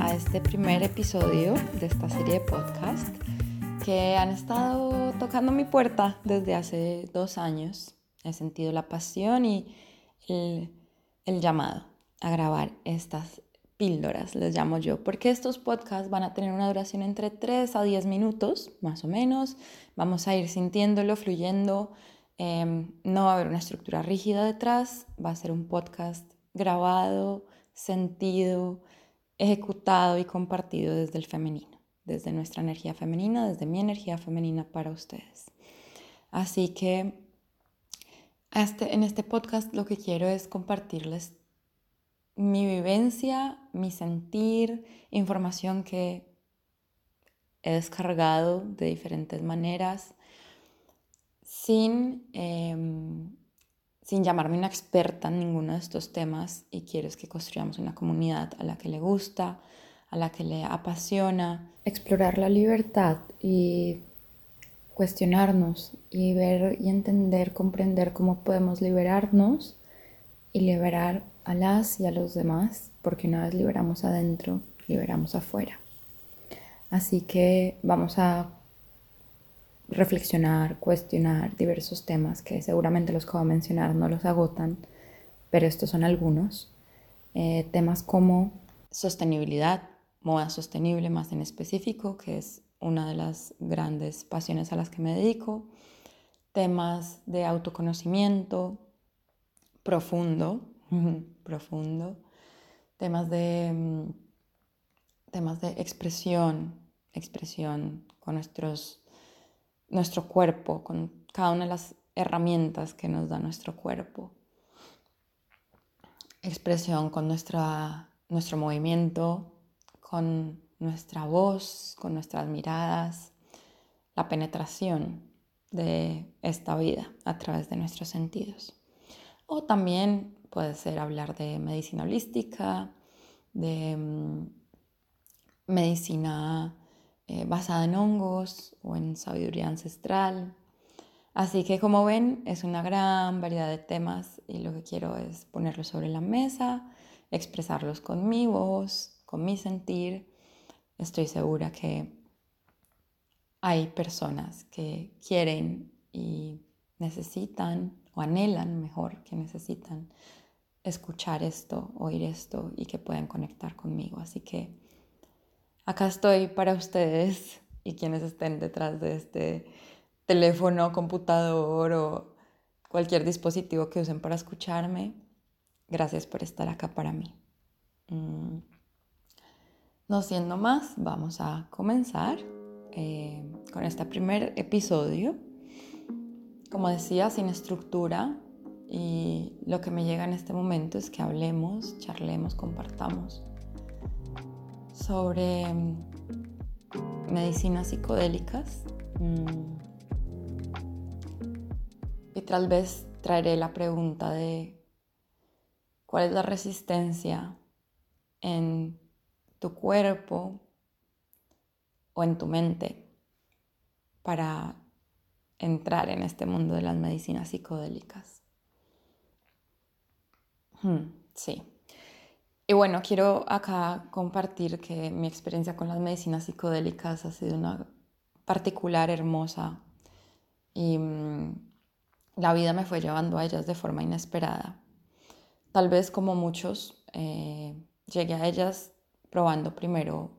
a este primer episodio de esta serie de podcast que han estado tocando mi puerta desde hace dos años. He sentido la pasión y el, el llamado a grabar estas píldoras, les llamo yo, porque estos podcasts van a tener una duración entre 3 a 10 minutos, más o menos. Vamos a ir sintiéndolo, fluyendo. Em, no va a haber una estructura rígida detrás, va a ser un podcast grabado, sentido, ejecutado y compartido desde el femenino, desde nuestra energía femenina, desde mi energía femenina para ustedes. Así que este, en este podcast lo que quiero es compartirles mi vivencia, mi sentir, información que he descargado de diferentes maneras, sin, em, sin llamarme una experta en ninguno de estos temas y quiero que construyamos una comunidad a la que le gusta, a la que le apasiona. Explorar la libertad y cuestionarnos y ver y entender, comprender cómo podemos liberarnos y liberar a las y a los demás, porque una vez liberamos adentro, liberamos afuera. Así que vamos a reflexionar, cuestionar diversos temas que seguramente los que voy a mencionar no los agotan, pero estos son algunos. Eh, temas como sostenibilidad, moda sostenible más en específico, que es una de las grandes pasiones a las que me dedico. Temas de autoconocimiento profundo, profundo, temas de, mm, temas de expresión, expresión con nuestros, nuestro cuerpo, con cada una de las herramientas que nos da nuestro cuerpo. Expresión con nuestra, nuestro movimiento, con nuestra voz, con nuestras miradas, la penetración de esta vida a través de nuestros sentidos. O también Puede ser hablar de medicina holística, de mm, medicina eh, basada en hongos o en sabiduría ancestral. Así que como ven, es una gran variedad de temas y lo que quiero es ponerlos sobre la mesa, expresarlos con mi voz, con mi sentir. Estoy segura que hay personas que quieren y necesitan o anhelan mejor que necesitan escuchar esto, oír esto y que puedan conectar conmigo. Así que acá estoy para ustedes y quienes estén detrás de este teléfono, computador o cualquier dispositivo que usen para escucharme. Gracias por estar acá para mí. Mm. No siendo más, vamos a comenzar eh, con este primer episodio. Como decía, sin estructura, y lo que me llega en este momento es que hablemos, charlemos, compartamos sobre mm, medicinas psicodélicas. Mm, y tal vez traeré la pregunta de cuál es la resistencia en tu cuerpo o en tu mente para entrar en este mundo de las medicinas psicodélicas. Sí. Y bueno, quiero acá compartir que mi experiencia con las medicinas psicodélicas ha sido una particular, hermosa, y mm, la vida me fue llevando a ellas de forma inesperada. Tal vez como muchos, eh, llegué a ellas probando primero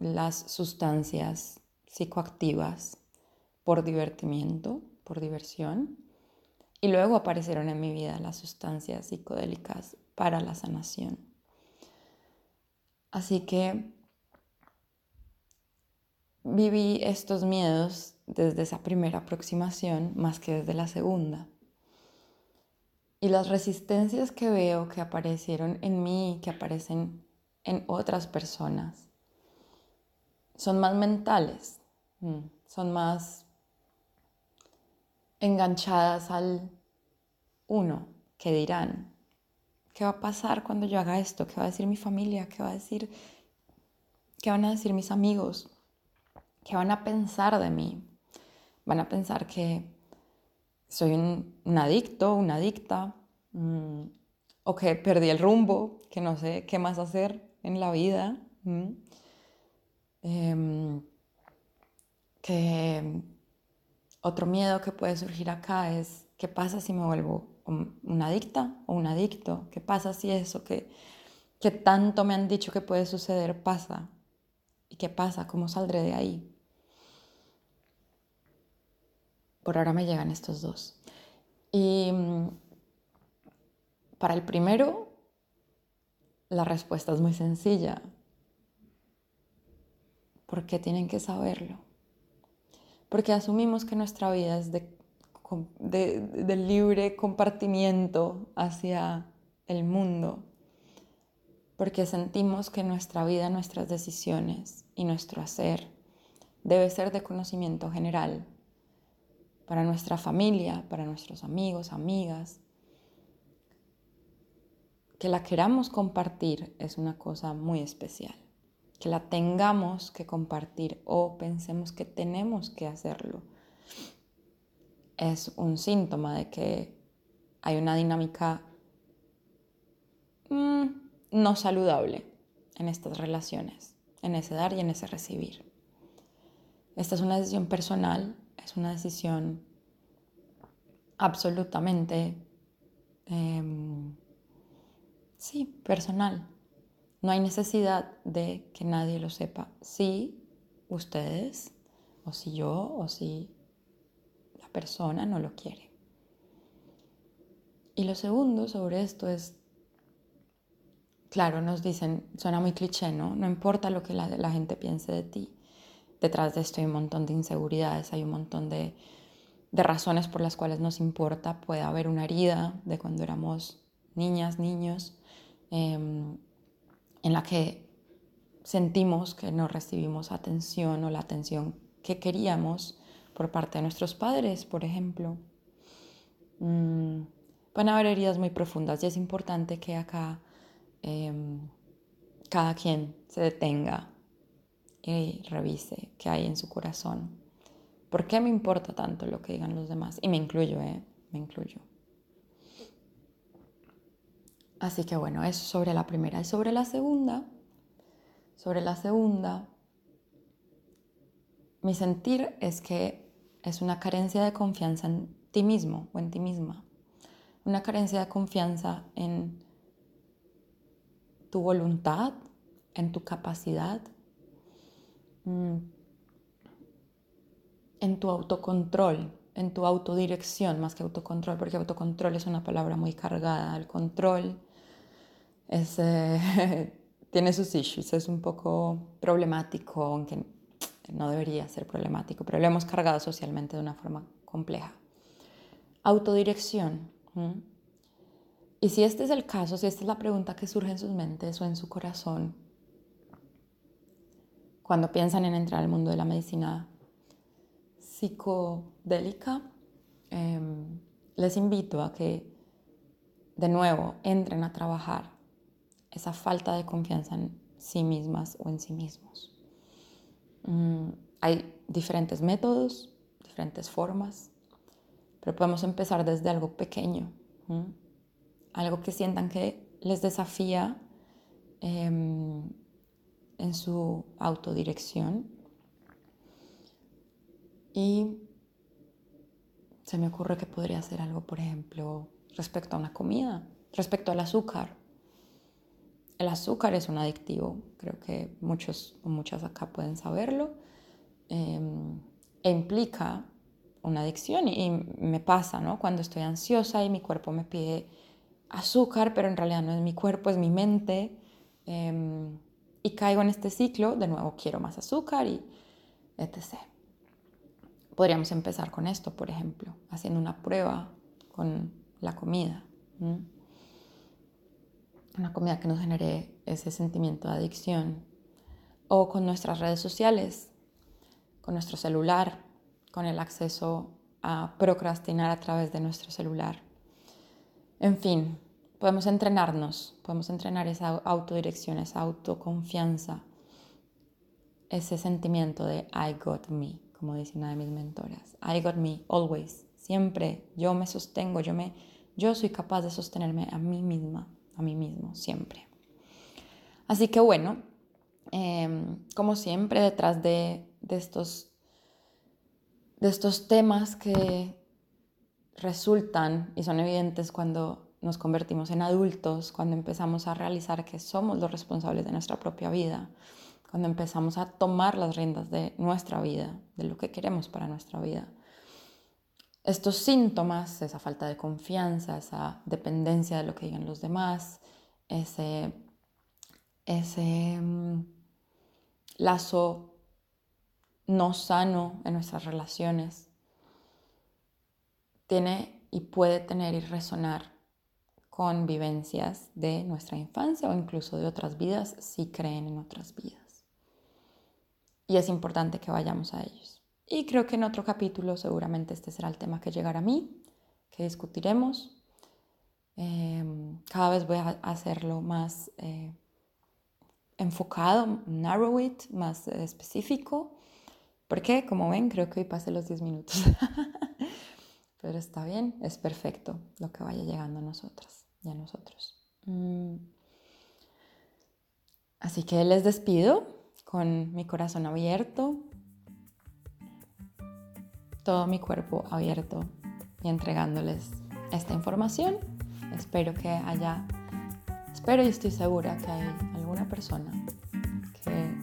las sustancias psicoactivas por divertimiento, por diversión, y luego aparecieron en mi vida las sustancias psicodélicas para la sanación. Así que viví estos miedos desde esa primera aproximación más que desde la segunda. Y las resistencias que veo que aparecieron en mí, que aparecen en otras personas, son más mentales, mm, son más enganchadas al uno, que dirán, ¿qué va a pasar cuando yo haga esto? ¿Qué va a decir mi familia? ¿Qué va a decir qué van a decir mis amigos? ¿Qué van a pensar de mí? Van a pensar que soy un, adicto, una adicta, mm, o que perdí el rumbo, que no sé qué más hacer. en la vida. Em, que otro miedo que puede surgir acá es, ¿qué pasa si me vuelvo una adicta o un adicto? ¿Qué pasa si eso que, que tanto me han dicho que puede suceder pasa? ¿Y qué pasa? ¿Cómo saldré de ahí? Por ahora me llegan estos dos. Y mm, para el primero, la respuesta es muy sencilla. ¿Por qué tienen que saberlo? Porque asumimos que nuestra vida es de, de, libre compartimiento hacia el mundo. Porque sentimos que nuestra vida, nuestras decisiones y nuestro hacer debe ser de conocimiento general para nuestra familia, para nuestros amigos, amigas. Que la queramos compartir es una cosa muy especial. Que la tengamos que compartir o pensemos que tenemos que hacerlo es un síntoma de que hay una dinámica mm, no saludable en estas relaciones, en ese dar y en ese recibir. Esta es una decisión personal es una decisión absolutamente, em, sí, personal. No hay necesidad de que nadie lo sepa. Si ustedes, o si yo, o si persona no lo quiere. Y lo segundo sobre esto es, claro, nos dicen, suena muy cliché, ¿no? No importa lo que la gente piense de ti detrás de esto hay un montón de inseguridades, hay un montón de, razones por las cuales nos importa. Puede haber una herida de cuando éramos niñas, niños, em, en la que sentimos que no recibimos atención o la atención que queríamos por parte de nuestros padres, por ejemplo. Mm, pueden haber heridas muy profundas y es importante que acá em, cada quien se detenga y revise qué hay en su corazón. ¿Por qué me importa tanto lo que digan los demás? Y me incluyo, ¿eh? Me incluyo. Así que bueno, eso sobre la primera. Y sobre la segunda, sobre la segunda, mi sentir es que es una carencia de confianza en ti mismo o en ti misma. Una carencia de confianza en tu voluntad, en tu capacidad, Mm. en tu autocontrol, en tu autodirección, más que autocontrol, porque autocontrol es una palabra muy cargada. El control eh, tiene sus issues, es un poco problemático, aunque no debería ser problemático, pero lo hemos cargado socialmente de una forma compleja. Autodirección. Y si este es el caso, si esta es la pregunta que surge en sus mentes o en su corazón, cuando piensan en entrar al mundo de la medicina psicodélica, em, les invito a que de nuevo entren a trabajar esa falta de confianza en sí mismas o en sí mismos. Mm, hay diferentes métodos, diferentes formas, pero podemos empezar desde algo pequeño, algo que sientan que les desafía em, en su autodirección. Y se me ocurre que podría hacer algo, por ejemplo, respecto a una comida, respecto al azúcar. El azúcar es un adictivo, creo que muchos muchas acá pueden saberlo, e implica una adicción y, me pasa, ¿no? Cuando estoy ansiosa y mi cuerpo me pide azúcar, pero en realidad no es mi cuerpo, es mi mente. Em, y caigo en este ciclo, de nuevo quiero más azúcar y etc. Podríamos empezar con esto, por ejemplo, haciendo una prueba con la comida. Una comida que nos genere ese sentimiento de adicción. O con nuestras redes sociales, con nuestro celular, con el acceso a procrastinar a través de nuestro celular. En fin, podemos entrenarnos, podemos entrenar esa autodirección, esa autoconfianza, ese sentimiento de I got me, como dice una de mis mentoras. I got me, always, siempre. Yo me sostengo, yo, me, yo soy capaz de sostenerme a mí misma, a mí mismo, siempre. Así que bueno, em, como siempre, detrás de, estos, de estos temas que resultan y son evidentes cuando nos convertimos en adultos, cuando empezamos a realizar que somos los responsables de nuestra propia vida, cuando empezamos a tomar las riendas de nuestra vida, de lo que queremos para nuestra vida. Estos síntomas, esa falta de confianza, esa dependencia de lo que digan los demás, ese, ese mm, lazo no sano en nuestras relaciones, tiene y puede tener y resonar con vivencias de nuestra infancia o incluso de otras vidas si creen en otras vidas. Y es importante que vayamos a ellos. Y creo que en otro capítulo seguramente este será el tema que llegará a mí, que discutiremos. Em, cada vez voy a hacerlo más eh, enfocado, narrow it, más específico, porque como ven creo que hoy pasé los 10 minutos. Pero está bien, es perfecto lo que vaya llegando a nosotras y a nosotros. Mm. Así que les despido con mi corazón abierto, todo mi cuerpo abierto y entregándoles esta información. Espero que haya, espero y estoy segura que hay alguna persona que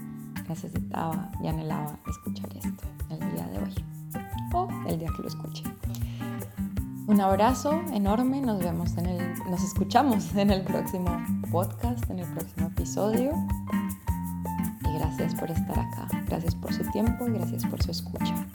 necesitaba y anhelaba escuchar esto el día de hoy o el día que lo escuche. Un abrazo enorme, nos vemos en el, nos escuchamos en el próximo podcast, en el próximo episodio. Y gracias por estar acá, gracias por su tiempo y gracias por su escucha.